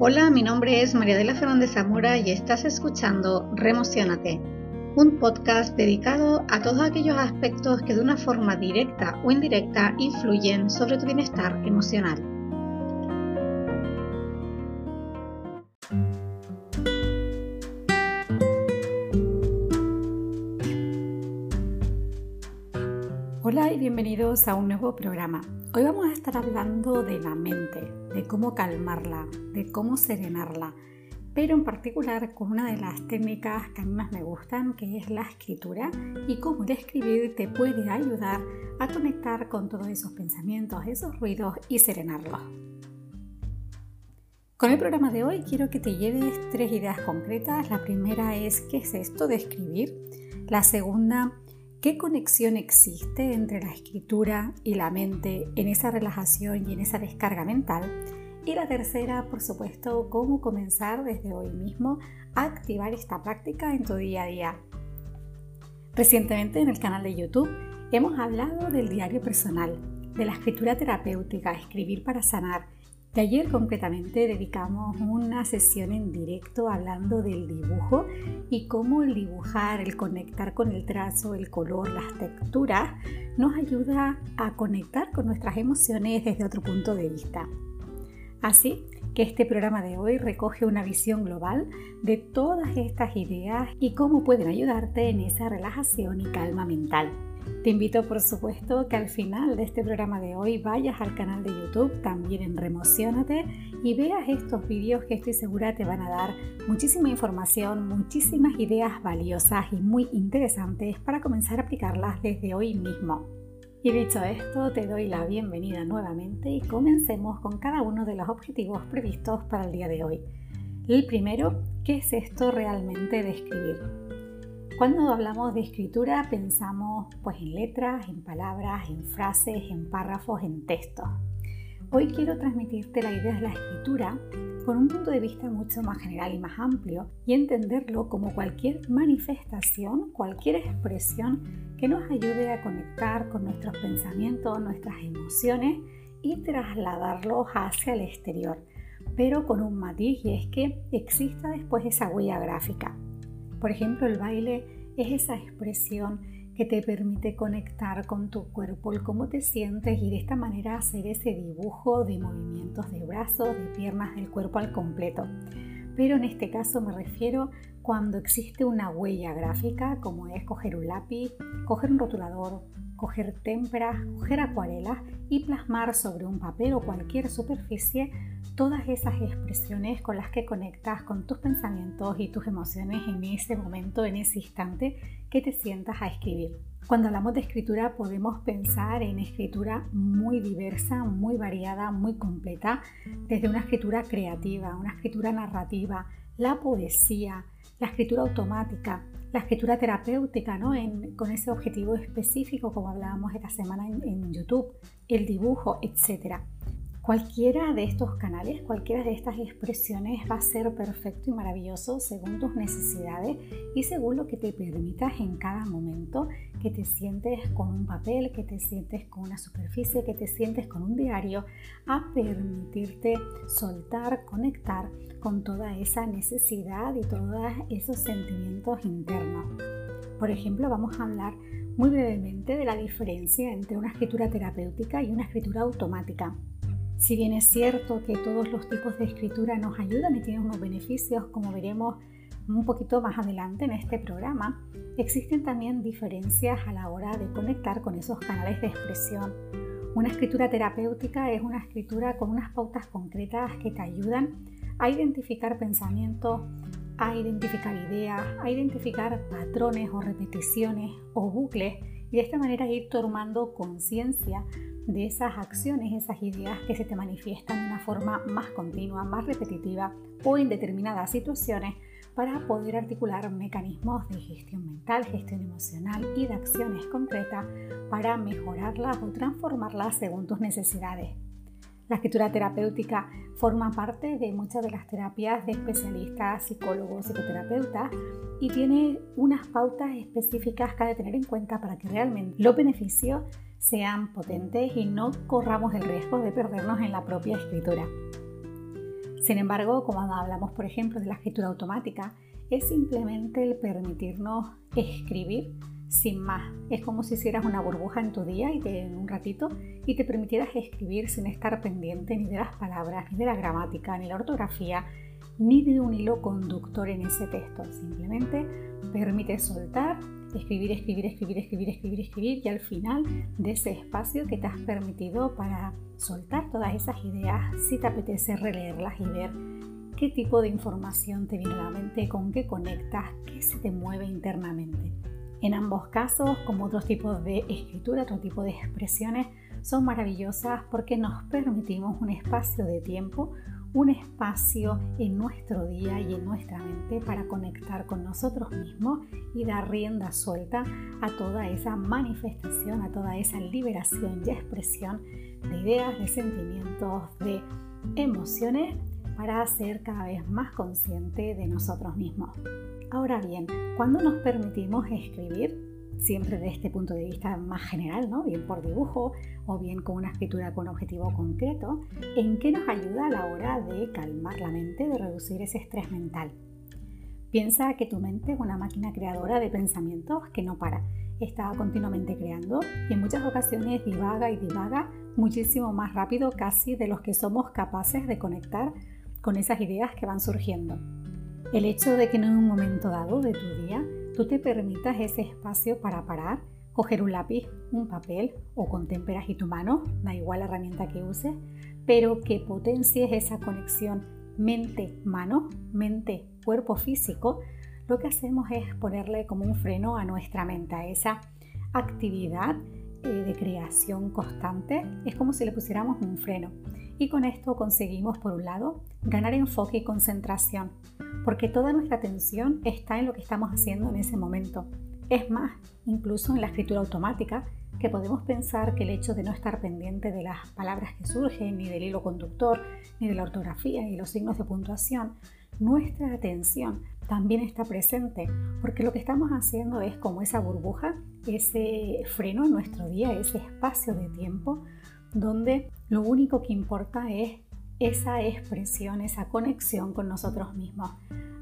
Hola, mi nombre es María de la Fernández Zamora y estás escuchando Remocionate, un podcast dedicado a todos aquellos aspectos que de una forma directa o indirecta influyen sobre tu bienestar emocional. Bienvenidos a un nuevo programa. Hoy vamos a estar hablando de la mente, de cómo calmarla, de cómo serenarla, pero en particular con una de las técnicas que a mí más me gustan, que es la escritura, y cómo el escribir te puede ayudar a conectar con todos esos pensamientos, esos ruidos y serenarlos. Con el programa de hoy quiero que te lleves tres ideas concretas. La primera es qué es esto de escribir. La segunda, ¿Qué conexión existe entre la escritura y la mente en esa relajación y en esa descarga mental? Y la tercera, por supuesto, cómo comenzar desde hoy mismo a activar esta práctica en tu día a día. Recientemente en el canal de YouTube hemos hablado del diario personal, de la escritura terapéutica, escribir para sanar, de ayer concretamente dedicamos una sesión en directo hablando del dibujo y cómo el dibujar, el conectar con el trazo, el color, las texturas, nos ayuda a conectar con nuestras emociones desde otro punto de vista. Así que este programa de hoy recoge una visión global de todas estas ideas y cómo pueden ayudarte en esa relajación y calma mental. Te invito por supuesto que al final de este programa de hoy vayas al canal de YouTube, también en Remocionate, y veas estos vídeos que estoy segura te van a dar muchísima información, muchísimas ideas valiosas y muy interesantes para comenzar a aplicarlas desde hoy mismo. Y dicho esto, te doy la bienvenida nuevamente y comencemos con cada uno de los objetivos previstos para el día de hoy. El primero, ¿qué es esto realmente de escribir? Cuando hablamos de escritura pensamos pues en letras, en palabras, en frases, en párrafos, en textos. Hoy quiero transmitirte la idea de la escritura con un punto de vista mucho más general y más amplio y entenderlo como cualquier manifestación, cualquier expresión que nos ayude a conectar con nuestros pensamientos, nuestras emociones y trasladarlos hacia el exterior, pero con un matiz y es que exista después esa huella gráfica. Por ejemplo, el baile es esa expresión que te permite conectar con tu cuerpo, el cómo te sientes y de esta manera hacer ese dibujo de movimientos de brazos, de piernas, del cuerpo al completo. Pero en este caso me refiero cuando existe una huella gráfica, como es coger un lápiz, coger un rotulador, coger témperas, coger acuarelas y plasmar sobre un papel o cualquier superficie todas esas expresiones con las que conectas con tus pensamientos y tus emociones en ese momento, en ese instante que te sientas a escribir. Cuando hablamos de escritura podemos pensar en escritura muy diversa, muy variada, muy completa, desde una escritura creativa, una escritura narrativa, la poesía, la escritura automática, la escritura terapéutica, ¿no? con ese objetivo específico, como hablábamos esta semana en, en YouTube, el dibujo, etc. Cualquiera de estos canales, cualquiera de estas expresiones va a ser perfecto y maravilloso según tus necesidades y según lo que te permitas en cada momento, que te sientes con un papel, que te sientes con una superficie, que te sientes con un diario, a permitirte soltar, conectar con toda esa necesidad y todos esos sentimientos internos. Por ejemplo, vamos a hablar muy brevemente de la diferencia entre una escritura terapéutica y una escritura automática. Si bien es cierto que todos los tipos de escritura nos ayudan y tienen unos beneficios, como veremos un poquito más adelante en este programa, existen también diferencias a la hora de conectar con esos canales de expresión. Una escritura terapéutica es una escritura con unas pautas concretas que te ayudan a identificar pensamientos, a identificar ideas, a identificar patrones o repeticiones o bucles y de esta manera ir tomando conciencia de esas acciones, esas ideas que se te manifiestan de una forma más continua, más repetitiva o en determinadas situaciones para poder articular mecanismos de gestión mental, gestión emocional y de acciones concretas para mejorarlas o transformarlas según tus necesidades. La escritura terapéutica forma parte de muchas de las terapias de especialistas, psicólogos, psicoterapeutas y tiene unas pautas específicas que hay que tener en cuenta para que realmente los beneficios sean potentes y no corramos el riesgo de perdernos en la propia escritura. Sin embargo, cuando hablamos, por ejemplo, de la escritura automática, es simplemente el permitirnos escribir sin más. Es como si hicieras una burbuja en tu día y en un ratito y te permitieras escribir sin estar pendiente ni de las palabras, ni de la gramática, ni la ortografía, ni de un hilo conductor en ese texto. Simplemente permite soltar, escribir, escribir, escribir, escribir, escribir, escribir y al final de ese espacio que te has permitido para soltar todas esas ideas, si te apetece releerlas y ver qué tipo de información te viene a la mente, con qué conectas, qué se te mueve internamente. En ambos casos, como otros tipos de escritura, otro tipo de expresiones, son maravillosas porque nos permitimos un espacio de tiempo, un espacio en nuestro día y en nuestra mente para conectar con nosotros mismos y dar rienda suelta a toda esa manifestación, a toda esa liberación y expresión de ideas, de sentimientos, de emociones para ser cada vez más consciente de nosotros mismos. Ahora bien, cuando nos permitimos escribir, siempre desde este punto de vista más general, ¿no? bien por dibujo o bien con una escritura con objetivo concreto, ¿en qué nos ayuda a la hora de calmar la mente, de reducir ese estrés mental? Piensa que tu mente es una máquina creadora de pensamientos que no para, está continuamente creando y en muchas ocasiones divaga y divaga muchísimo más rápido casi de los que somos capaces de conectar con esas ideas que van surgiendo. El hecho de que en un momento dado de tu día tú te permitas ese espacio para parar, coger un lápiz, un papel o con témperas y tu mano, da igual la herramienta que uses, pero que potencies esa conexión mente-mano, mente-cuerpo físico, lo que hacemos es ponerle como un freno a nuestra mente, a esa actividad eh, de creación constante. Es como si le pusiéramos un freno. Y con esto conseguimos, por un lado, ganar enfoque y concentración, porque toda nuestra atención está en lo que estamos haciendo en ese momento. Es más, incluso en la escritura automática, que podemos pensar que el hecho de no estar pendiente de las palabras que surgen, ni del hilo conductor, ni de la ortografía, ni los signos de puntuación, nuestra atención también está presente, porque lo que estamos haciendo es como esa burbuja, ese freno en nuestro día, ese espacio de tiempo donde lo único que importa es esa expresión, esa conexión con nosotros mismos.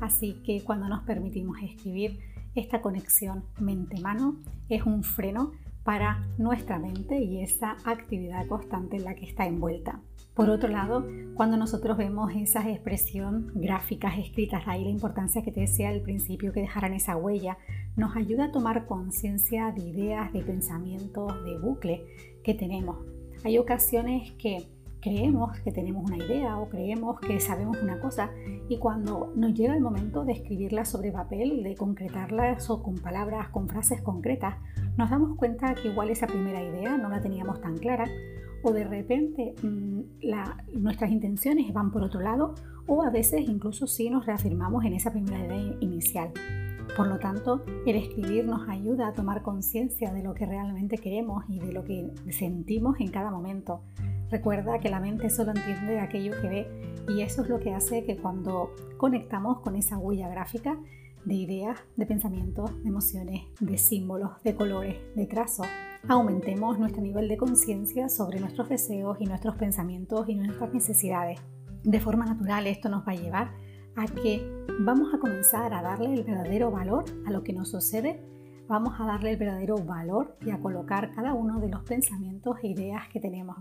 Así que cuando nos permitimos escribir, esta conexión mente-mano es un freno para nuestra mente y esa actividad constante en la que está envuelta. Por otro lado, cuando nosotros vemos esas expresión gráficas escritas, ahí la importancia que te decía al principio que dejaran esa huella, nos ayuda a tomar conciencia de ideas, de pensamientos, de bucle que tenemos. Hay ocasiones que creemos que tenemos una idea o creemos que sabemos una cosa y cuando nos llega el momento de escribirla sobre papel, de concretarla o con palabras, con frases concretas, nos damos cuenta que igual esa primera idea no la teníamos tan clara o de repente mm, nuestras intenciones van por otro lado o a veces incluso sí nos reafirmamos en esa primera idea inicial. Por lo tanto, el escribir nos ayuda a tomar conciencia de lo que realmente queremos y de lo que sentimos en cada momento. Recuerda que la mente solo entiende aquello que ve y eso es lo que hace que cuando conectamos con esa huella gráfica de ideas, de pensamientos, de emociones, de símbolos, de colores, de trazos, aumentemos nuestro nivel de conciencia sobre nuestros deseos y nuestros pensamientos y nuestras necesidades. De forma natural esto nos va a llevar que vamos a comenzar a darle el verdadero valor a lo que nos sucede, vamos a darle el verdadero valor y a colocar cada uno de los pensamientos e ideas que tenemos.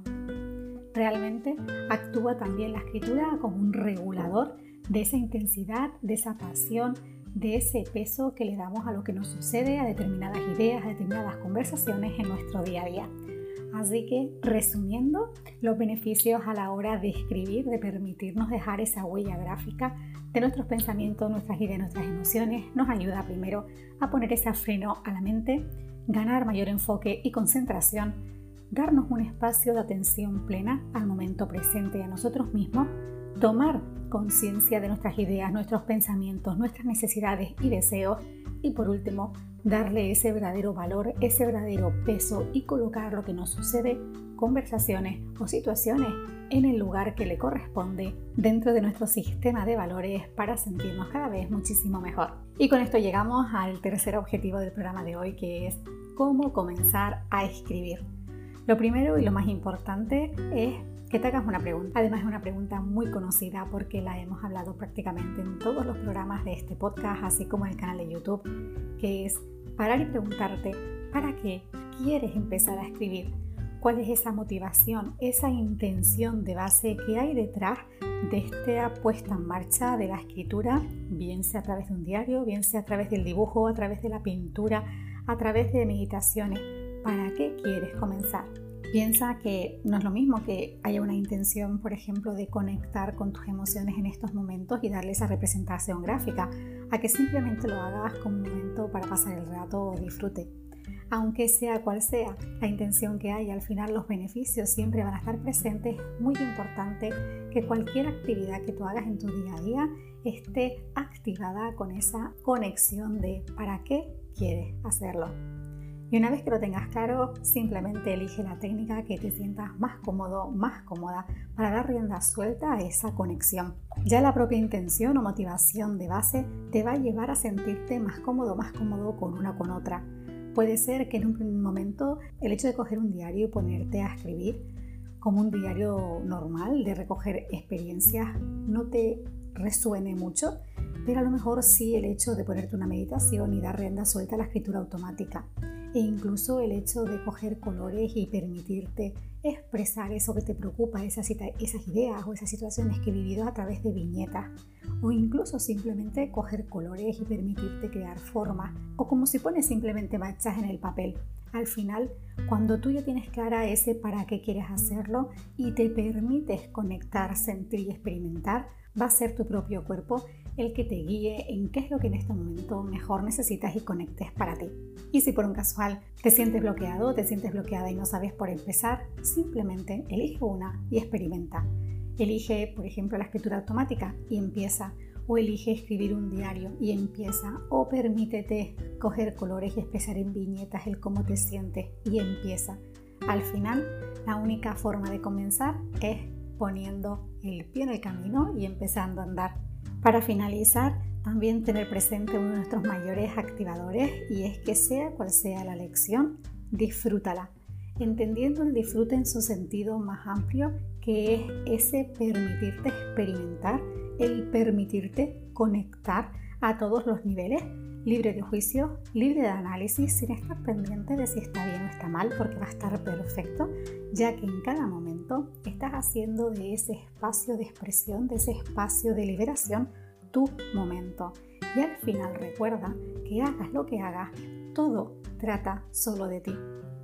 Realmente actúa también la escritura como un regulador de esa intensidad, de esa pasión, de ese peso que le damos a lo que nos sucede, a determinadas ideas, a determinadas conversaciones en nuestro día a día. Así que, resumiendo, los beneficios a la hora de escribir, de permitirnos dejar esa huella gráfica de nuestros pensamientos, nuestras ideas, nuestras emociones, nos ayuda primero a poner ese freno a la mente, ganar mayor enfoque y concentración, darnos un espacio de atención plena al momento presente y a nosotros mismos, tomar conciencia de nuestras ideas, nuestros pensamientos, nuestras necesidades y deseos y por último, darle ese verdadero valor, ese verdadero peso y colocar lo que nos sucede, conversaciones o situaciones en el lugar que le corresponde dentro de nuestro sistema de valores para sentirnos cada vez muchísimo mejor. Y con esto llegamos al tercer objetivo del programa de hoy que es cómo comenzar a escribir. Lo primero y lo más importante es que te hagas una pregunta. Además es una pregunta muy conocida porque la hemos hablado prácticamente en todos los programas de este podcast, así como en el canal de YouTube, que es parar y preguntarte, ¿para qué quieres empezar a escribir? ¿Cuál es esa motivación, esa intención de base que hay detrás de esta puesta en marcha de la escritura, bien sea a través de un diario, bien sea a través del dibujo, a través de la pintura, a través de meditaciones? ¿Para qué quieres comenzar? Piensa que no es lo mismo que haya una intención, por ejemplo, de conectar con tus emociones en estos momentos y darle esa representación gráfica, a que simplemente lo hagas como un momento para pasar el rato o disfrute. Aunque sea cual sea la intención que haya, al final los beneficios siempre van a estar presentes. Muy importante que cualquier actividad que tú hagas en tu día a día esté activada con esa conexión de para qué quieres hacerlo. Y una vez que lo tengas claro, simplemente elige la técnica que te sientas más cómodo, más cómoda para dar rienda suelta a esa conexión. Ya la propia intención o motivación de base te va a llevar a sentirte más cómodo, más cómodo con una con otra. Puede ser que en un momento el hecho de coger un diario y ponerte a escribir como un diario normal de recoger experiencias no te resuene mucho, pero a lo mejor sí el hecho de ponerte una meditación y dar rienda suelta a la escritura automática e incluso el hecho de coger colores y permitirte expresar eso que te preocupa, esas, esas ideas o esas situaciones que he vivido a través de viñetas o incluso simplemente coger colores y permitirte crear formas o como si pones simplemente manchas en el papel. Al final, cuando tú ya tienes clara ese para qué quieres hacerlo y te permites conectar, sentir y experimentar, va a ser tu propio cuerpo el que te guíe en qué es lo que en este momento mejor necesitas y conectes para ti. Y si por un casual te sientes bloqueado, te sientes bloqueada y no sabes por empezar, simplemente elige una y experimenta. Elige, por ejemplo, la escritura automática y empieza. O elige escribir un diario y empieza. O permítete coger colores y expresar en viñetas el cómo te sientes y empieza. Al final, la única forma de comenzar es poniendo el pie en el camino y empezando a andar. Para finalizar, también tener presente uno de nuestros mayores activadores y es que sea cual sea la lección, disfrútala, entendiendo el disfrute en su sentido más amplio, que es ese permitirte experimentar, el permitirte conectar a todos los niveles, libre de juicio, libre de análisis, sin estar pendiente de si está bien o está mal, porque va a estar perfecto, ya que en cada momento estás haciendo de ese espacio de expresión, de ese espacio de liberación, tu momento. Y al final recuerda que hagas lo que hagas, todo trata solo de ti.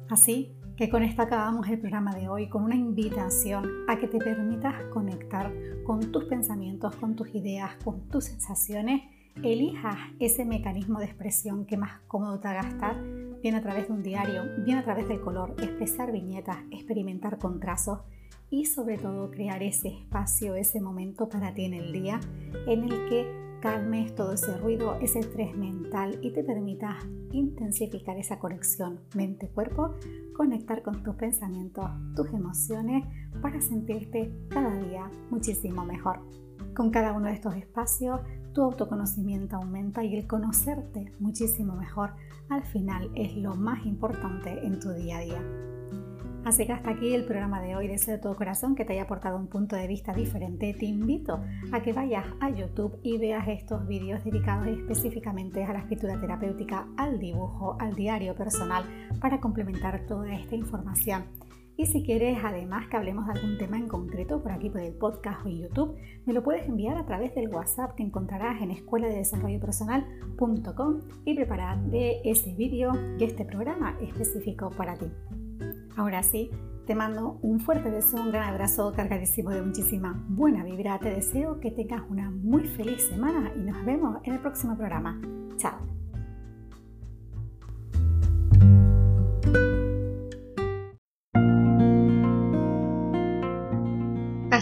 Así que con esto acabamos el programa de hoy con una invitación a que te permitas conectar con tus pensamientos, con tus ideas, con tus sensaciones. Elijas ese mecanismo de expresión que más cómodo te haga estar, bien a través de un diario, bien a través del color, expresar viñetas, experimentar con trazos y sobre todo crear ese espacio, ese momento para ti en el día en el que calmes todo ese ruido, ese estrés mental y te permitas intensificar esa conexión mente-cuerpo, conectar con tus pensamientos, tus emociones para sentirte cada día muchísimo mejor. Con cada uno de estos espacios, tu autoconocimiento aumenta y el conocerte muchísimo mejor al final es lo más importante en tu día a día. Así que hasta aquí el programa de hoy. Deseo de todo corazón que te haya aportado un punto de vista diferente. Te invito a que vayas a YouTube y veas estos vídeos dedicados específicamente a la escritura terapéutica, al dibujo, al diario personal, para complementar toda esta información. Y si quieres además que hablemos de algún tema en concreto por aquí por el podcast o YouTube, me lo puedes enviar a través del WhatsApp que encontrarás en escuela de desarrollo personal.com y prepararé ese vídeo y este programa específico para ti. Ahora sí, te mando un fuerte beso, un gran abrazo cargadísimo de muchísima buena vibra. Te deseo que tengas una muy feliz semana y nos vemos en el próximo programa. Chao.